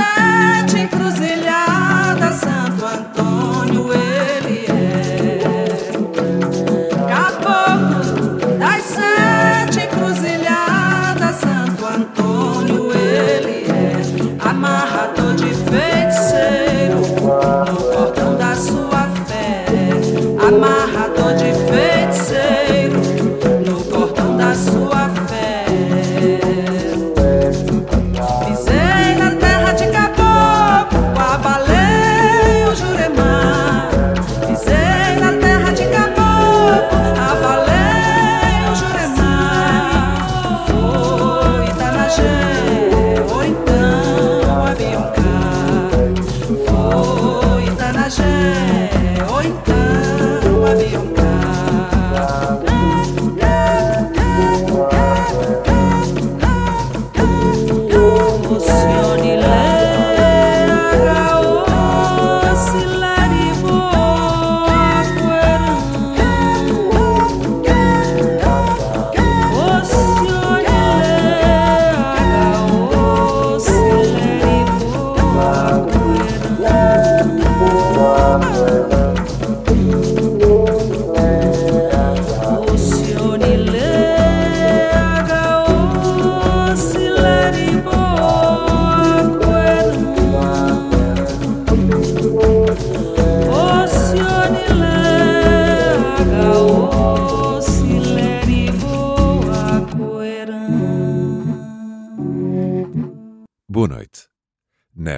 passar.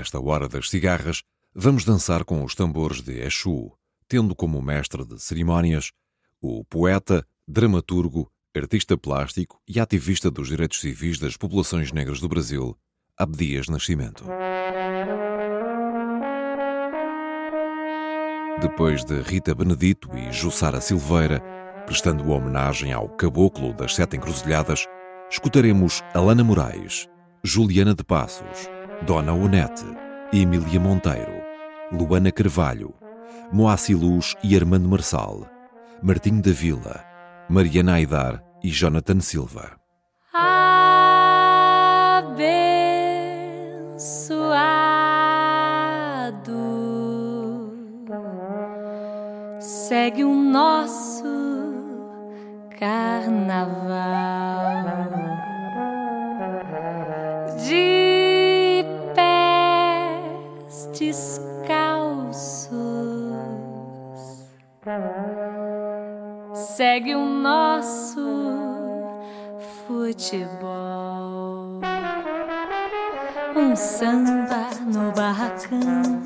Nesta hora das cigarras, vamos dançar com os tambores de Exu, tendo como mestre de cerimónias o poeta, dramaturgo, artista plástico e ativista dos direitos civis das populações negras do Brasil, Abdias Nascimento. Depois de Rita Benedito e Jussara Silveira, prestando homenagem ao caboclo das Sete Encruzilhadas, escutaremos Alana Moraes, Juliana de Passos, Dona Onete, Emília Monteiro, Luana Carvalho, Moacir Luz e Armando Marçal, Martinho da Vila, Mariana Aidar e Jonathan Silva. Abençoado segue o nosso carnaval. Descalços segue o nosso futebol. Um samba no barracão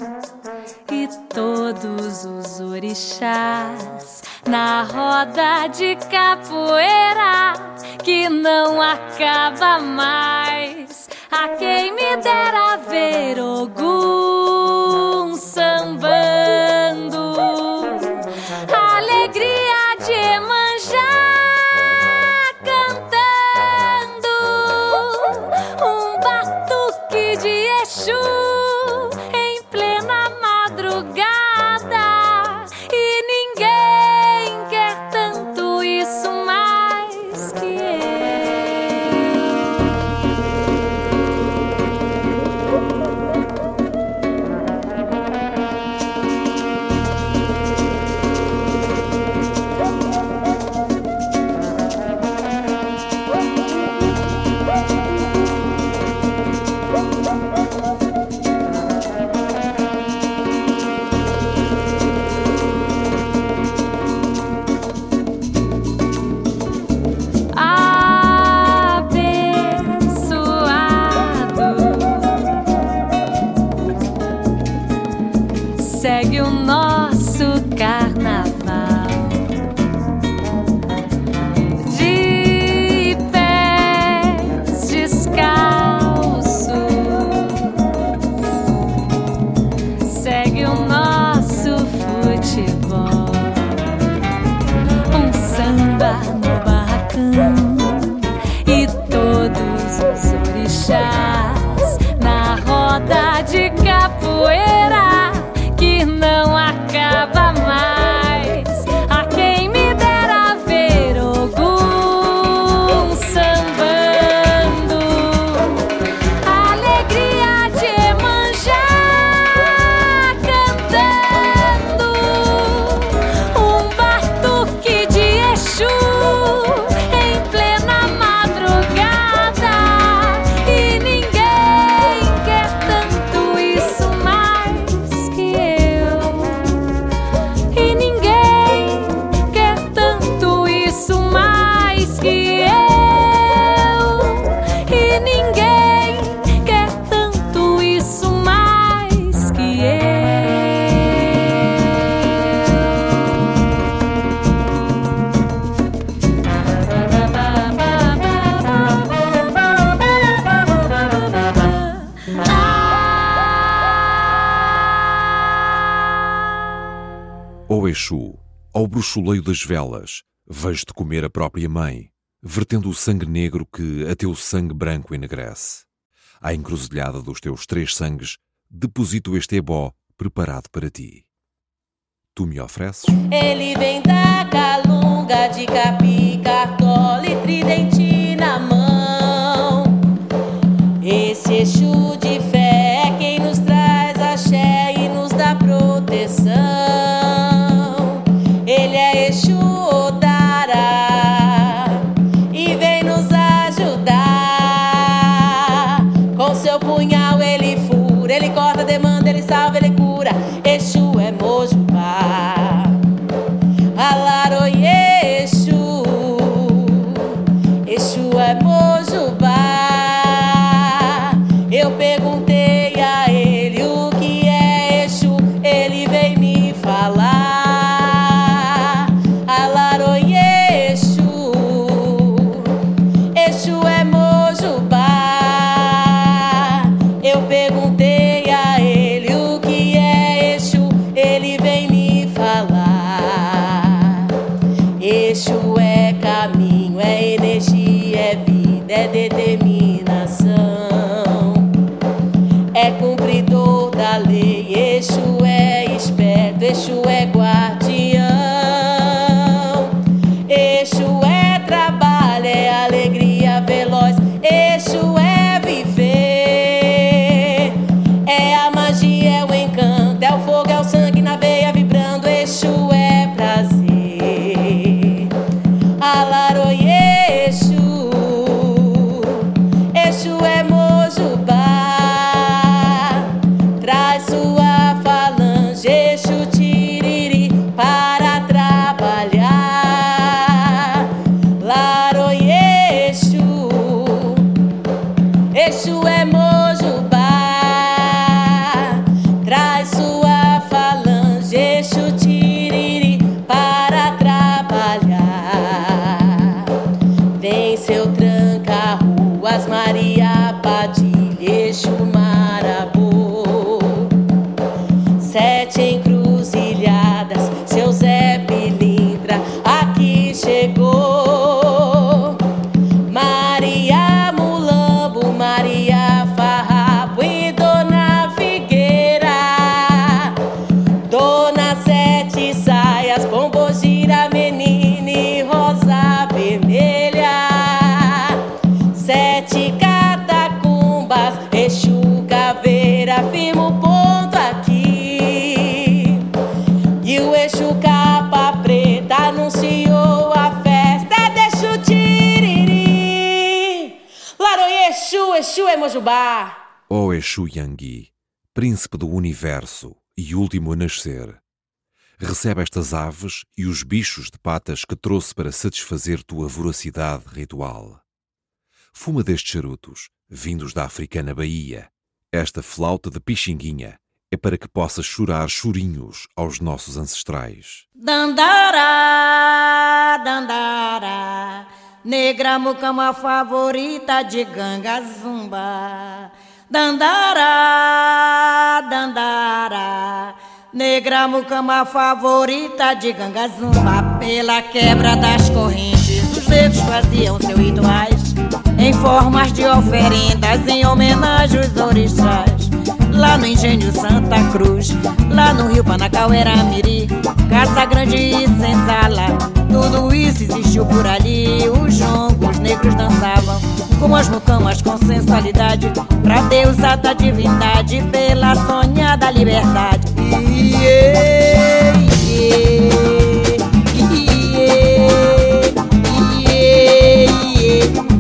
e todos os orixás na roda de capoeira que não acaba mais. A quem me dera ver Ogum samba. Bruxuleio das velas, vejo-te comer a própria mãe, vertendo o sangue negro que a teu sangue branco enegrece. À encruzilhada dos teus três sangues, deposito este ebó preparado para ti. Tu me ofereces? Ele vem da calunga de capim, Exu Emojubá. Ó Exu Yangui, príncipe do universo e último a nascer, recebe estas aves e os bichos de patas que trouxe para satisfazer tua voracidade ritual. Fuma destes charutos, vindos da africana Bahia. Esta flauta de pixinguinha é para que possas chorar chorinhos aos nossos ancestrais. Dandara, dandara, negra mucama favorita de ganga zumba. Dandara, dandara, negra mucama favorita de ganga zumba. Pela quebra das correntes, os negros faziam seus rituais em formas de oferendas em homenagem aos orixás. Lá no Engenho Santa Cruz, lá no Rio Panacauera Miri, Casa Grande e Senzala, tudo isso existiu por ali. Os jongos negros dançavam com as mucamas com sensualidade, pra deusa da divindade, pela sonhada liberdade. Yeah, yeah. favorita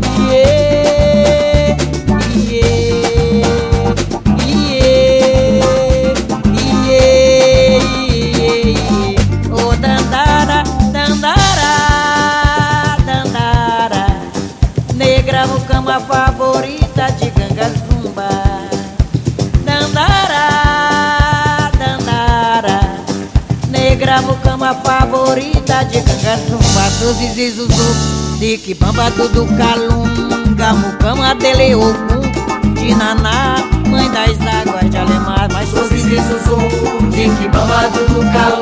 zumba Suzizi Zuzu, de Kibamba tudo calunga. Mucama dele Ogum, de Naná Mãe das águas de Alemar. Mas Suzizi Zuzu, de Kibamba tudo calunga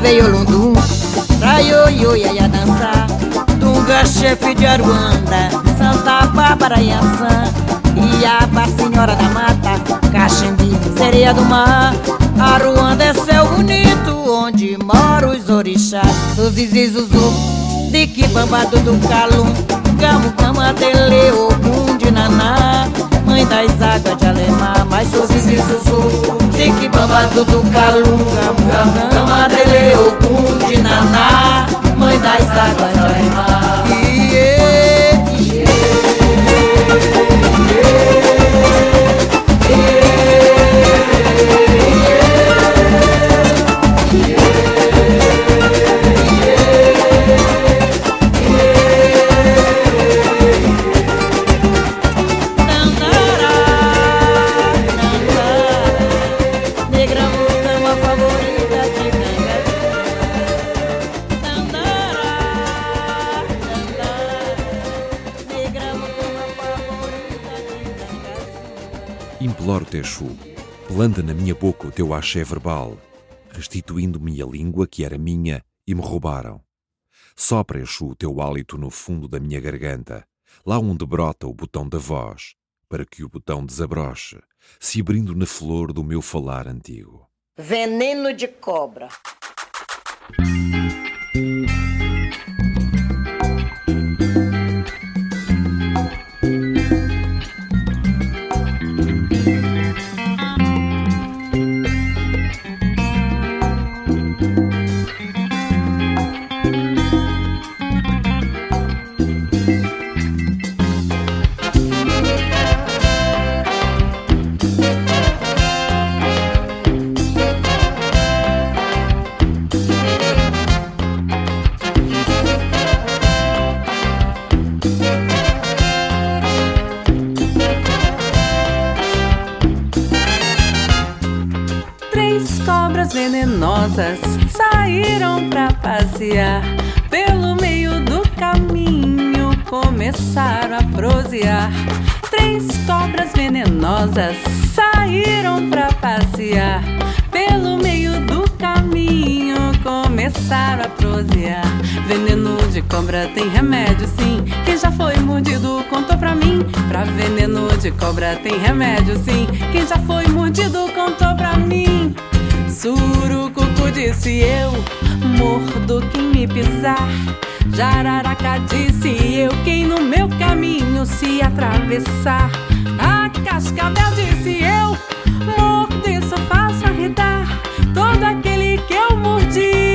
veio Lundum, pra ioiô ia dançar. Dunga, chefe de Aruanda, Santa Bárbara e Ançã Iaba, Senhora da Mata, Caxembi, Sereia do Mar. Aruanda é céu bonito, onde moram os orixás. Suzizi, Zuzu, de Kibamba, Dudu, Calum. Gamo, Cama, Ogum, de Naná Mãe das águas de Alemar Mas Suzizi, Zuzu, Gamo, Cama, Dele, Ogum, de Naná. Mãe das águas de Alemar Exu, planta na minha boca o teu axé verbal, restituindo-me a língua que era minha e me roubaram. Sopra, Exu, o teu hálito no fundo da minha garganta, lá onde brota o botão da voz, para que o botão desabroche, se abrindo na flor do meu falar antigo. Veneno de cobra. Pelo meio do caminho, começaram a prosear. Três cobras venenosas saíram pra passear pelo meio do caminho, começaram a prosear. Veneno de cobra tem remédio, sim. Quem já foi mordido contou pra mim. Pra veneno de cobra tem remédio, sim. Quem já foi mordido contou pra mim. Surucucu disse eu, mordo quem me pisar. Jararaca disse eu, quem no meu caminho se atravessar. A cascavel disse eu, mordo só faço arredar. Todo aquele que eu mordi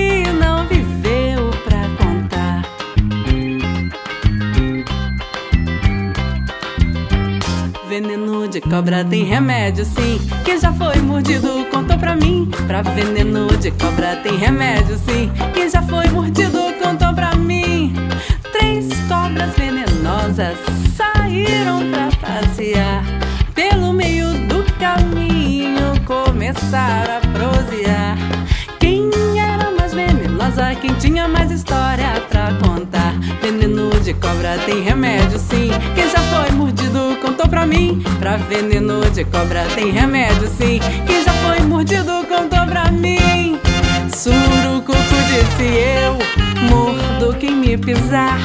de cobra tem remédio, sim. Quem já foi mordido contou pra mim. Pra veneno de cobra tem remédio, sim. Quem já foi mordido contou pra mim. Três cobras venenosas saíram pra passear. Pelo meio do caminho começaram a prosear. Quem era mais venenosa? Quem tinha mais história pra contar? Cobra tem remédio, sim. Quem já foi mordido contou pra mim. Pra veneno de cobra tem remédio, sim. Quem já foi mordido contou pra mim. Surucucu disse eu, mordo quem me pisar.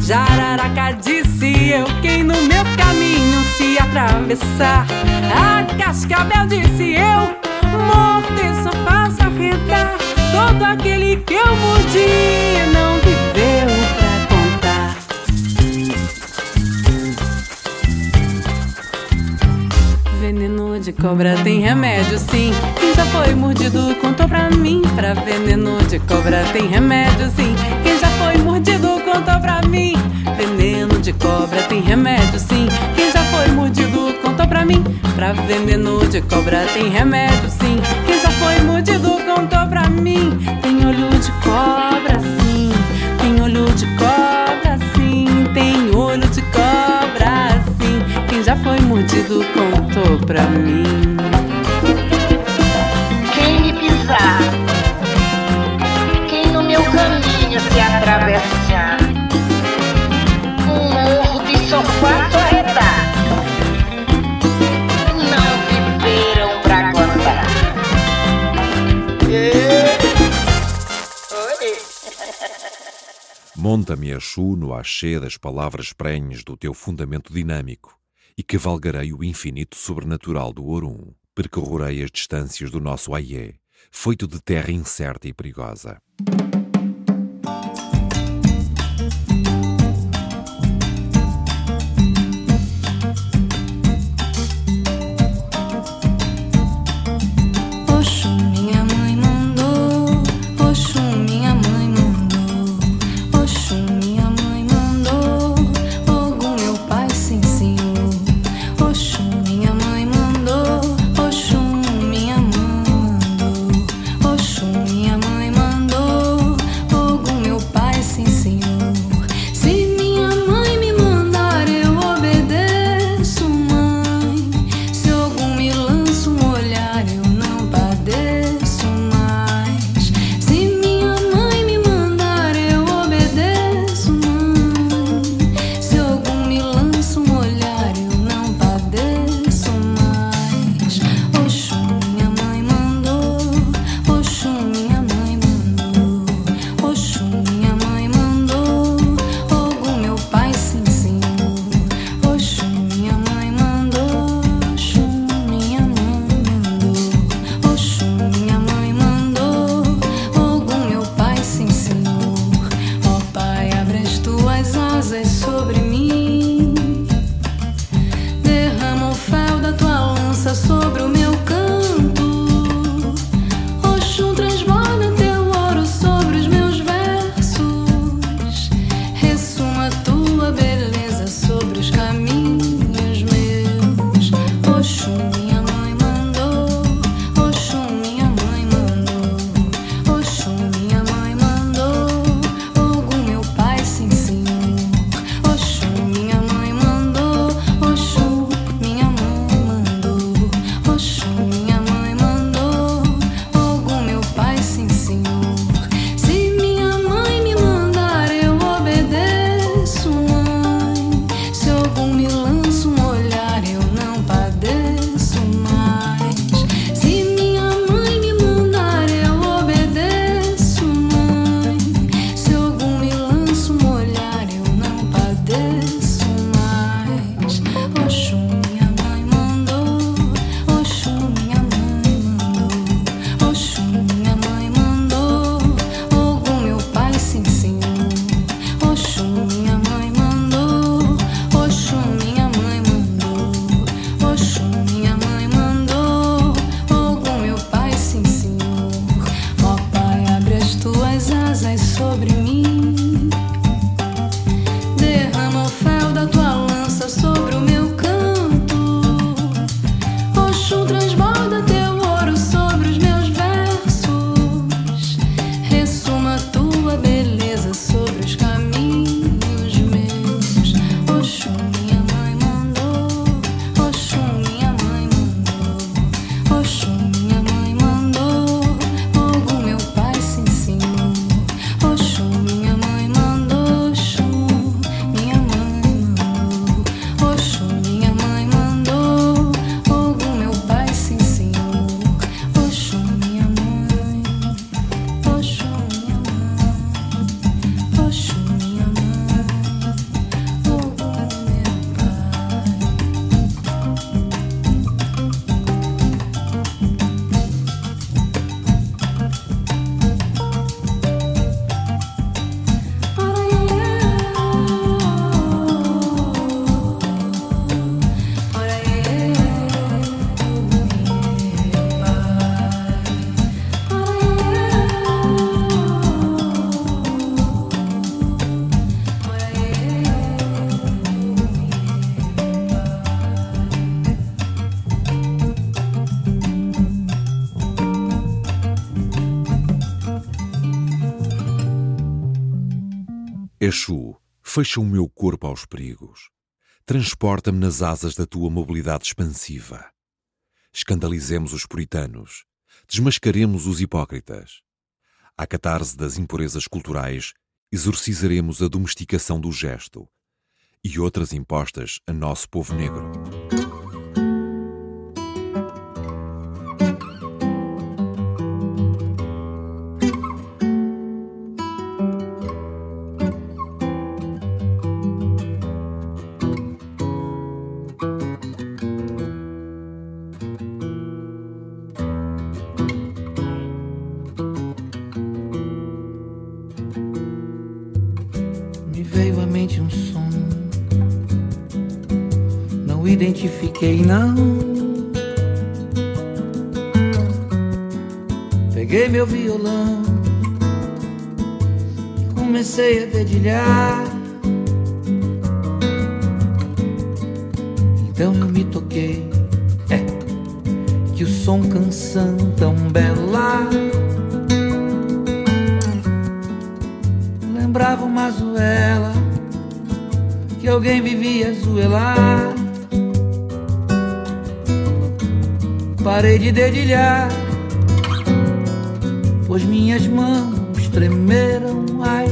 Jararaca disse eu, quem no meu caminho se atravessar. A cascavel disse eu, mordo e só faço arredar. Todo aquele que eu mordi não viveu Veneno de cobra tem remédio, sim. Quem já foi mordido contou pra mim. Pra veneno de cobra tem remédio, sim. Quem já foi mordido contou pra mim. Veneno de cobra tem remédio, sim. Quem já foi mordido contou pra mim. Pra veneno de cobra tem remédio, sim. Quem já foi mordido contou pra mim. Tem olho de cobra, sim. Tem olho de cobra, mordido contou pra mim. Quem me pisar, quem no meu caminho se atravessar, um morro de só faço arredar. Não viveram pra contar. Monta-me a chu no axé das palavras prenhes do teu fundamento dinâmico e cavalgarei o infinito sobrenatural do Orum. Percorrerei as distâncias do nosso Aie, feito de terra incerta e perigosa. Fecha o meu corpo aos perigos. Transporta-me nas asas da tua mobilidade expansiva. Escandalizemos os puritanos. Desmascaremos os hipócritas. À catarse das impurezas culturais, exorcizaremos a domesticação do gesto e outras impostas a nosso povo negro. Peguei meu violão, comecei a dedilhar. Então eu me toquei, é, que o som canção tão bela lembrava uma zuela que alguém vivia zuelar. parei de dedilhar, pois minhas mãos tremeram, ai.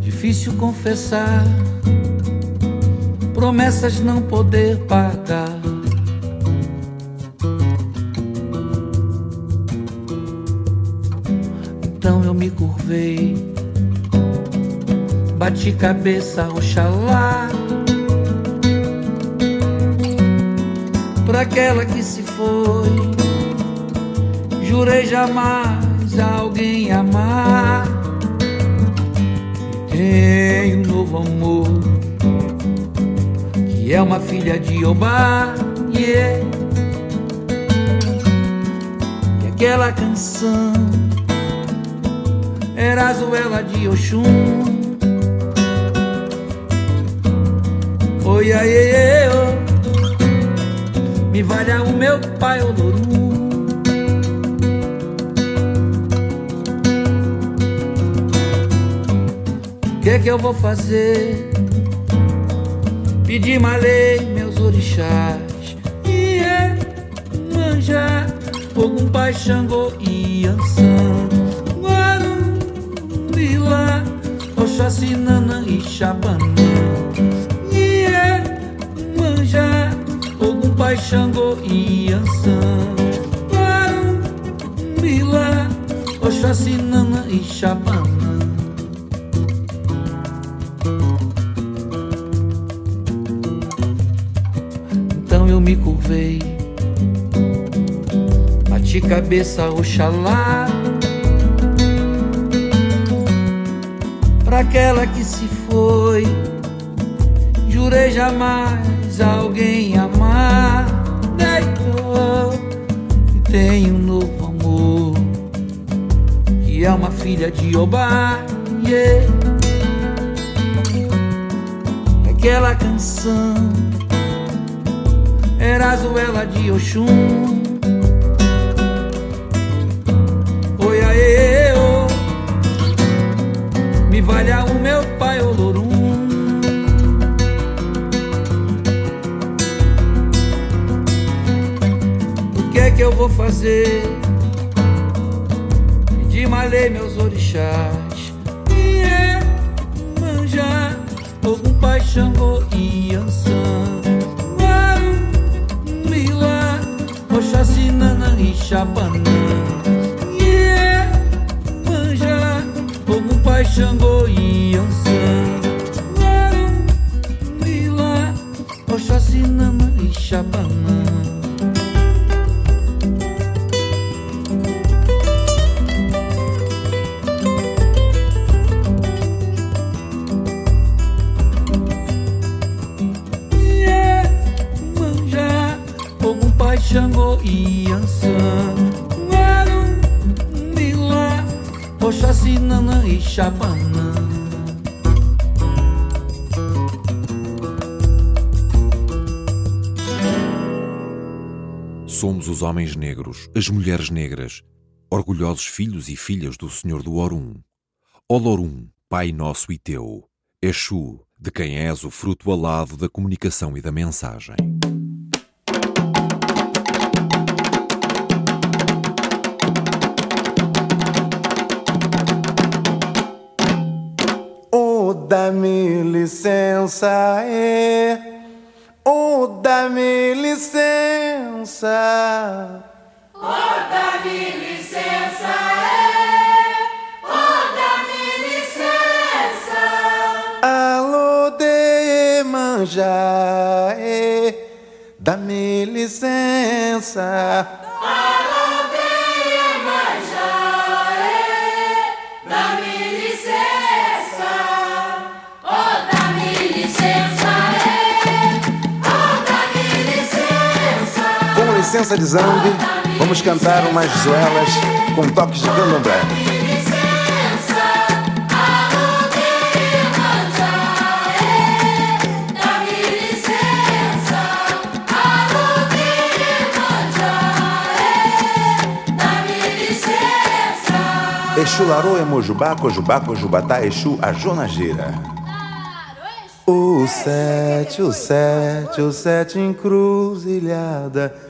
Difícil confessar, promessas não poder pagar. Então eu me curvei bati cabeça, oxalá. Aquela que se foi, jurei jamais alguém amar. Tem um novo amor, que é uma filha de Obá. Yeah. E aquela canção era a Zuela de Oxum. Oi, oh. Me valha o meu pai Olorum O que é que eu vou fazer? Pedir malei meus orixás. E é manjar Ogum Pai Xangô e Ansan. Guarum, Lila Oxóssi, Nanã e Xabanã Pai Xangô e Ansan Bila, Oxóssi, Nana e Xabanã Então eu me curvei Bati cabeça, Oxalá Pra daquela que se foi. Jurei jamais alguém amar. Tem um novo amor, que é uma filha de Obá. Yeah. Aquela canção era a Zuela de Oxum. Que é eu vou fazer? Pedir malê meus orixás. E é manjar algum pai Xangô e Ansan. Mila, Oxaci, Nanã e Chapanã. Yeah, manja, Ogum, Pai, Xangô Xangô e Ansan. Marum, Mila, Oxaci, Nanã e Chapanã. Somos os homens negros, as mulheres negras, orgulhosos filhos e filhas do Senhor do Orum. Olorum, Pai nosso e teu. Exu, de quem és o fruto alado da comunicação e da mensagem. Oh, dá-me licença, é. Oh, dá-me licença. Alô, de manja, é. Dá-me licença. Licença de Zambi, vamos cantar umas zoelas com toques de candomblé. Exu Larô, Emojubá, Cojubá, Cojubatá, Exu, a Jonageira. O sete, o sete, o sete encruzilhada.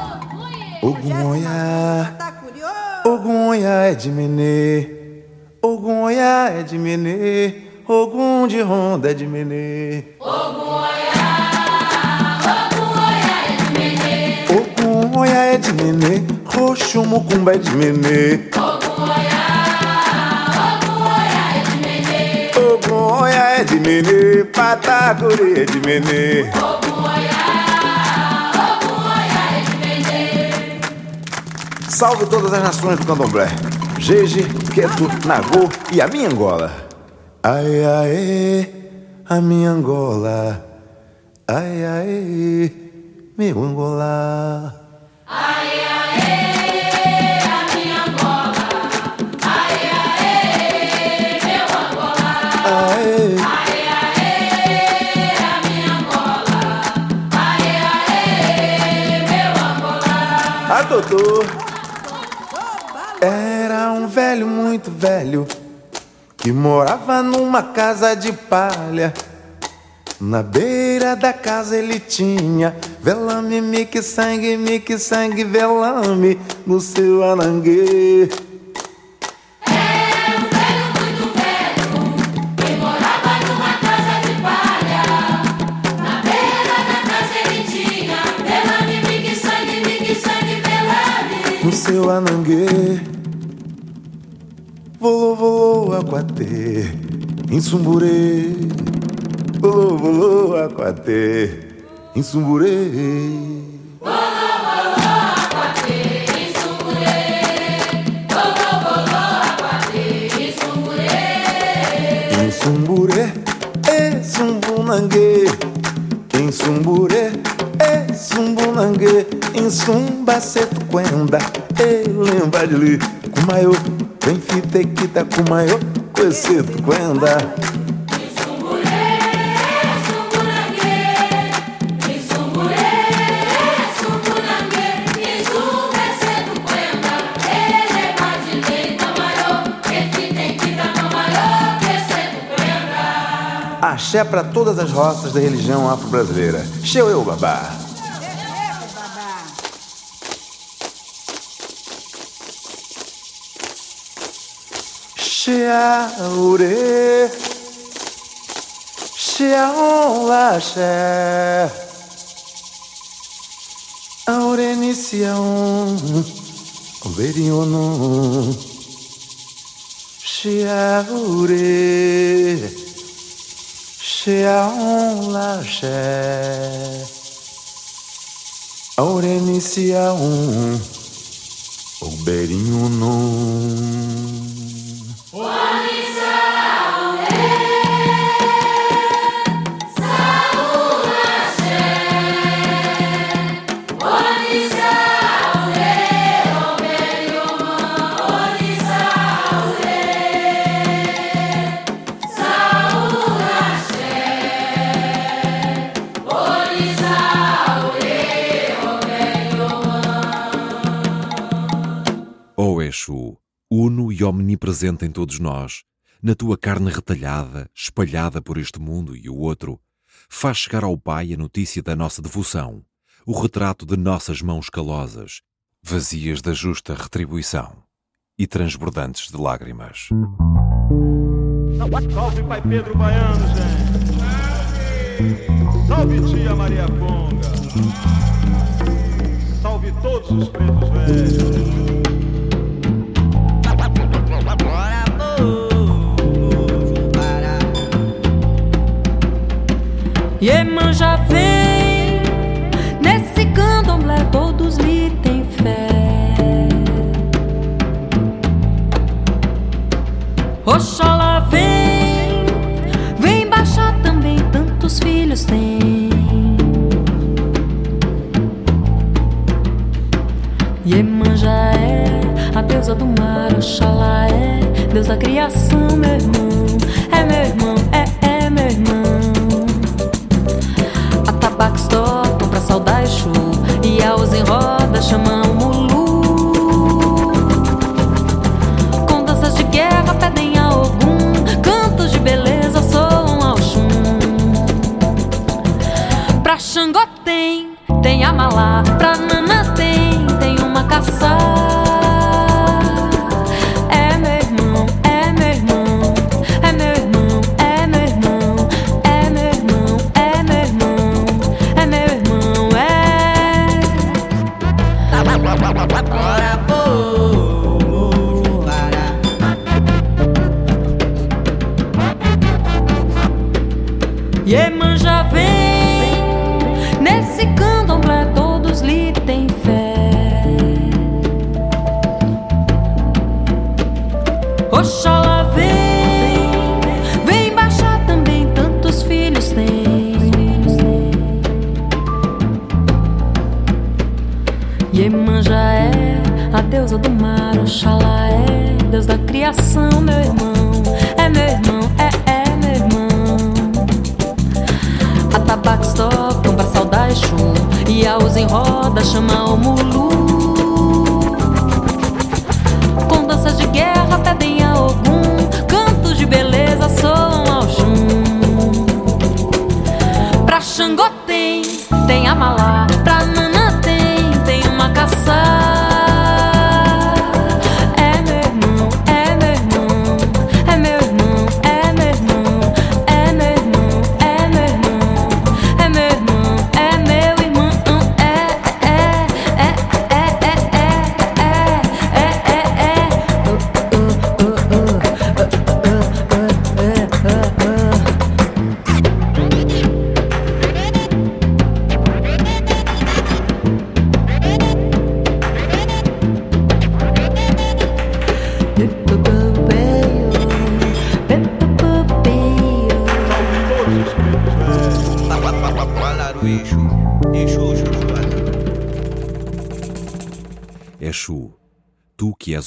Ogum oia é de menê. Ogum oia é de menê. Ogum de ronda é de menê. Ogum oia é de menê. Roxo mucumba é de menê. Ogum oia é de menê. Patacuri é de menê. Salve todas as nações do candomblé. Jeje, Queto, Nagô e a minha Angola. Ai, ai, a minha Angola. Ai, ai, meu Angola. Ai, ai. a minha Angola. Ai, ai, meu Angola. Ai, ai. doutor velho muito velho que morava numa casa de palha. Na beira da casa ele tinha velame, mique, sangue, mique, sangue, velame no seu anangue. No seu anangue. Volou, volou, aquatê, em Sumburê. Volou, volou, aquatê, em Sumburê. Sumburê, é Sumbunangue. Em Sumburê, é Sumbunangue. Em Sumbaceto, Quenda, é lembra de li. Kumaiô, vem fitequita, Kumaiô, Coeceto, Quenda. Axé para todas as roças da religião afro-brasileira. Xeu eu, babá. Xeaure, xeaolaxé, aurenicião, verionon, xeaure, xeaolaxé, aurenicião, verionon. Ó omnipresente em todos nós, na tua carne retalhada, espalhada por este mundo e o outro, faz chegar ao Pai a notícia da nossa devoção, o retrato de nossas mãos calosas, vazias da justa retribuição e transbordantes de lágrimas. Salve Pai Pedro Baiano, gente. Salve tia Maria Conga. Salve todos os pretos velhos. Iemanjá vem, nesse candomblé todos lhe têm fé. Oxalá vem, vem baixar também, tantos filhos tem. Iemanjá é a deusa do mar, Oxalá é Deus da criação, meu irmão. Tem a Malá Pra Nana coração, meu irmão. É meu irmão, é, é meu irmão. A tabaco tocam pra saudade Exu. E a usa em roda chama o mulu. Com danças de guerra pedem a algum. Cantos de beleza soam ao chum. Pra Xangô tem, tem a malá. Pra Nanã tem, tem uma caçada.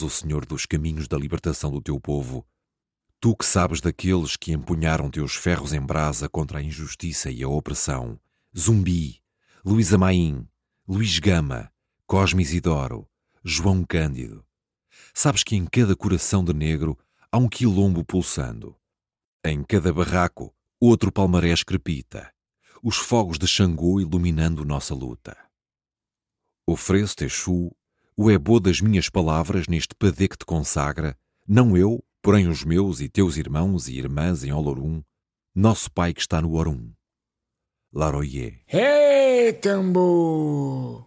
O Senhor dos caminhos da libertação do teu povo, tu que sabes daqueles que empunharam teus ferros em brasa contra a injustiça e a opressão, Zumbi, Luísa Maim, Luís Gama, Cosme Isidoro, João Cândido. Sabes que em cada coração de negro há um quilombo pulsando. Em cada barraco, outro palmarés crepita, os fogos de Xangô iluminando nossa luta. Ofereço-te, o ebô das minhas palavras neste padê que te consagra, não eu, porém os meus e teus irmãos e irmãs em Olorum, nosso Pai que está no Orum. Laroye. Ei, tambor!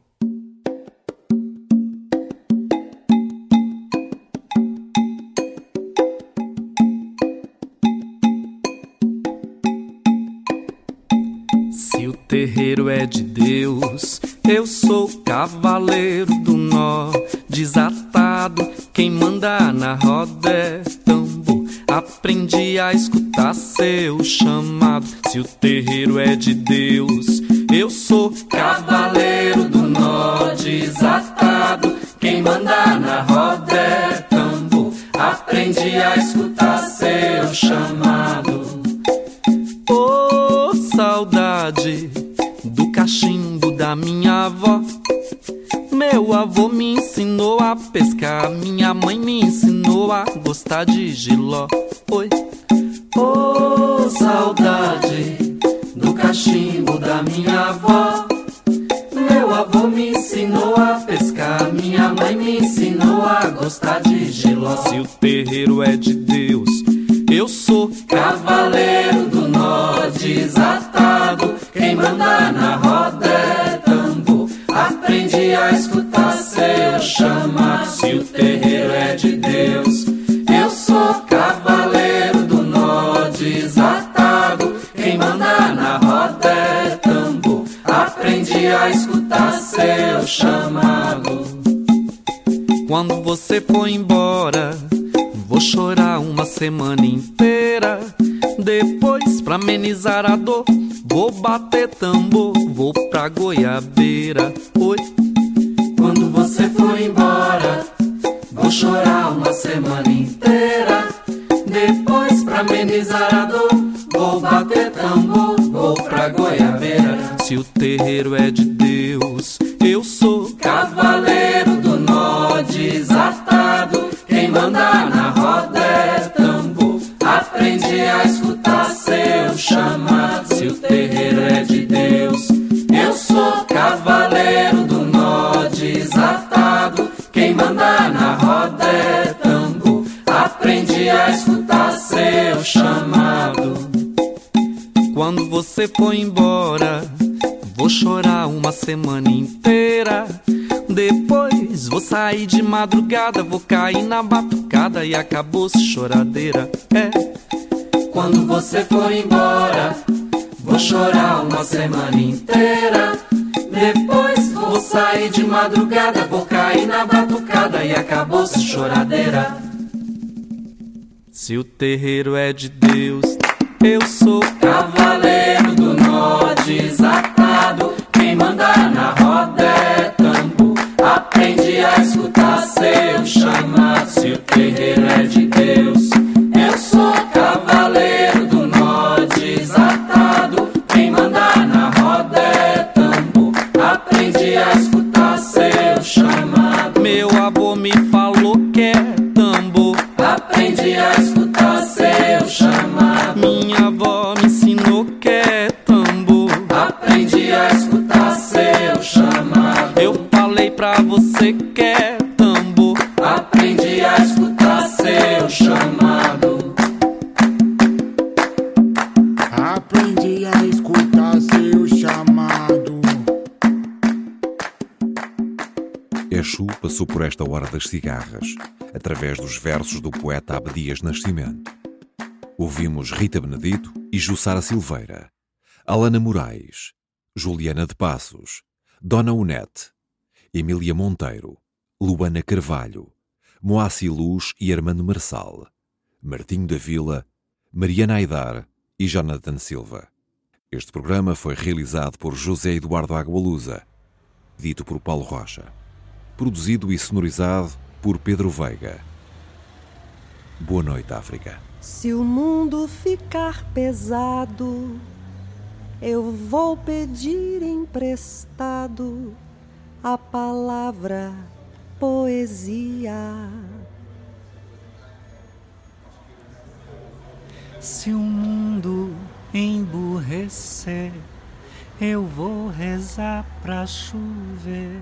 Se o terreiro é de Deus, eu sou cavaleiro do nó, desatado. Quem manda na roda é tambor. Aprendi a escutar seu chamado. Se o terreiro é de Deus, eu sou cavaleiro do nó, desatado. Quem manda na roda é tambor. Aprendi a escutar seu chamado. Meu avô me ensinou a pescar, minha mãe me ensinou a gostar de giló. Oi, ô saudade do cachimbo da minha avó. Meu avô me ensinou a pescar, minha mãe me ensinou a gostar de giló. Se o terreiro é de Deus, eu sou cavaleiro do nó desatado. Você for embora, vou chorar uma semana inteira. Depois, pra amenizar a dor, vou bater tambor, vou pra goiabeira. Oi, quando você for embora, vou chorar uma semana inteira. Depois, pra amenizar a dor, vou bater tambor, vou pra goiabeira. Se o terreiro é de você for embora, vou chorar uma semana inteira. Depois vou sair de madrugada, vou cair na batucada e acabou-se choradeira. É. Quando você for embora, vou chorar uma semana inteira. Depois vou sair de madrugada, vou cair na batucada e acabou-se choradeira. Se o terreiro é de Deus, eu sou cavaleiro cigarras, através dos versos do poeta Abdias Nascimento. Ouvimos Rita Benedito e Jussara Silveira, Alana Moraes, Juliana de Passos, Dona Unete, Emília Monteiro, Luana Carvalho, Moacir Luz e Armando Marçal, Martinho da Vila, Mariana Aidar e Jonathan Silva. Este programa foi realizado por José Eduardo Agualusa, dito por Paulo Rocha, produzido e sonorizado por Pedro Veiga. Boa noite, África. Se o mundo ficar pesado, eu vou pedir emprestado a palavra poesia. Se o mundo emburrecer, eu vou rezar pra chover.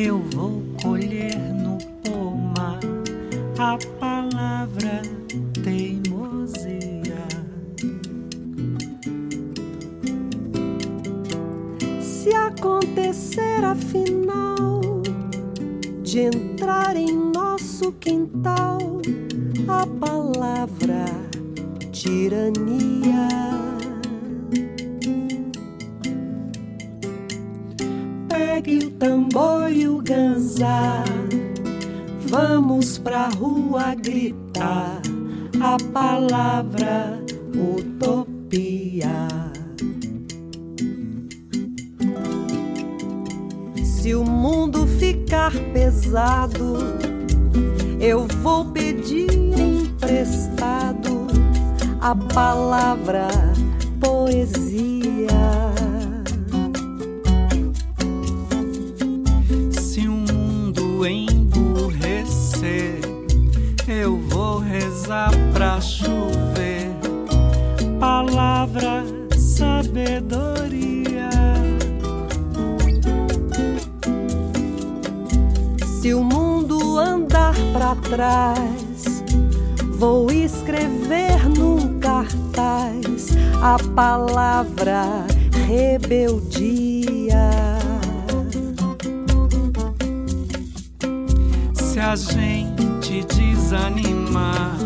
eu vou colher no pomar a palavra teimosia. Se acontecer afinal de entrar em nosso quintal a palavra tirania. Pegue o tambor e o ganzá, vamos pra rua gritar a palavra utopia. Se o mundo ficar pesado, eu vou pedir emprestado a palavra poesia. Pra chover. Palavra, sabedoria. Se o mundo andar para trás, vou escrever num cartaz a palavra rebeldia. Se a gente desanimar,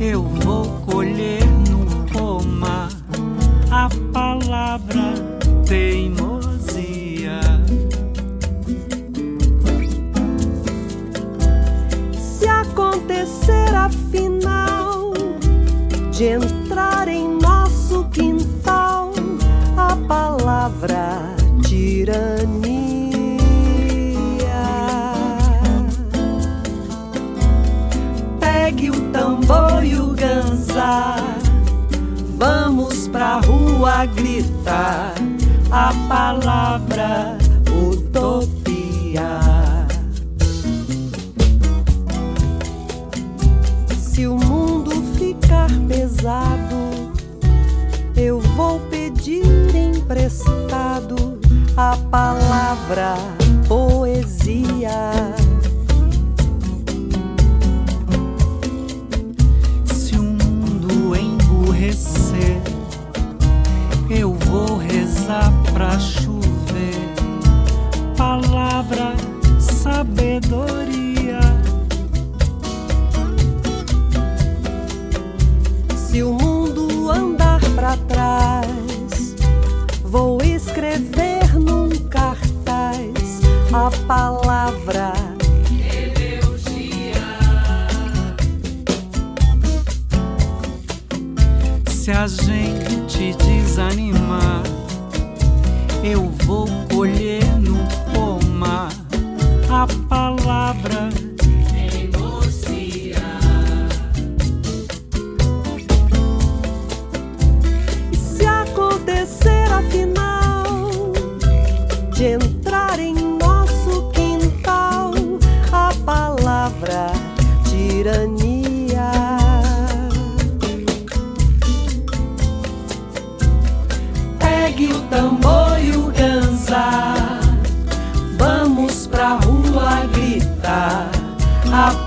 eu vou colher no pomar a palavra teimosia. Se acontecer afinal de entrar ganzá, vamos pra rua gritar a palavra utopia. Se o mundo ficar pesado, eu vou pedir emprestado a palavra poesia. Vou rezar pra chover. Palavra, sabedoria. Se o mundo andar para trás, vou escrever num cartaz a palavra Se a gente te desanimar, eu vou colher no pomar a palavra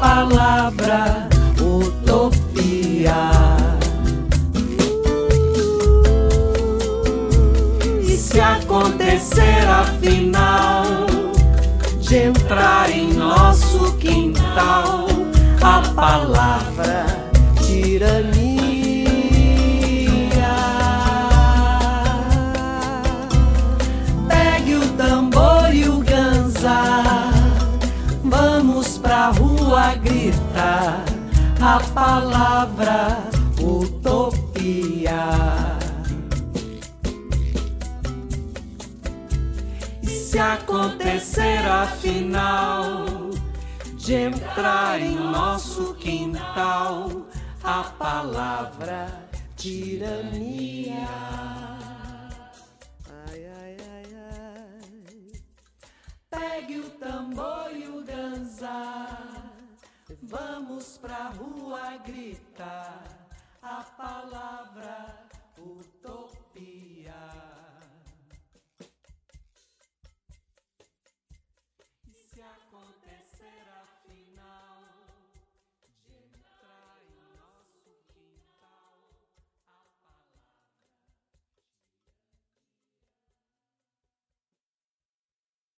palavra utopia. E se acontecer afinal de entrar em nosso quintal a palavra tirania. Rua gritar a palavra utopia. E se acontecer afinal de entrar em nosso quintal a palavra tirania. Pegue o tambor e o ganzá, Vamos pra rua gritar a palavra utopia.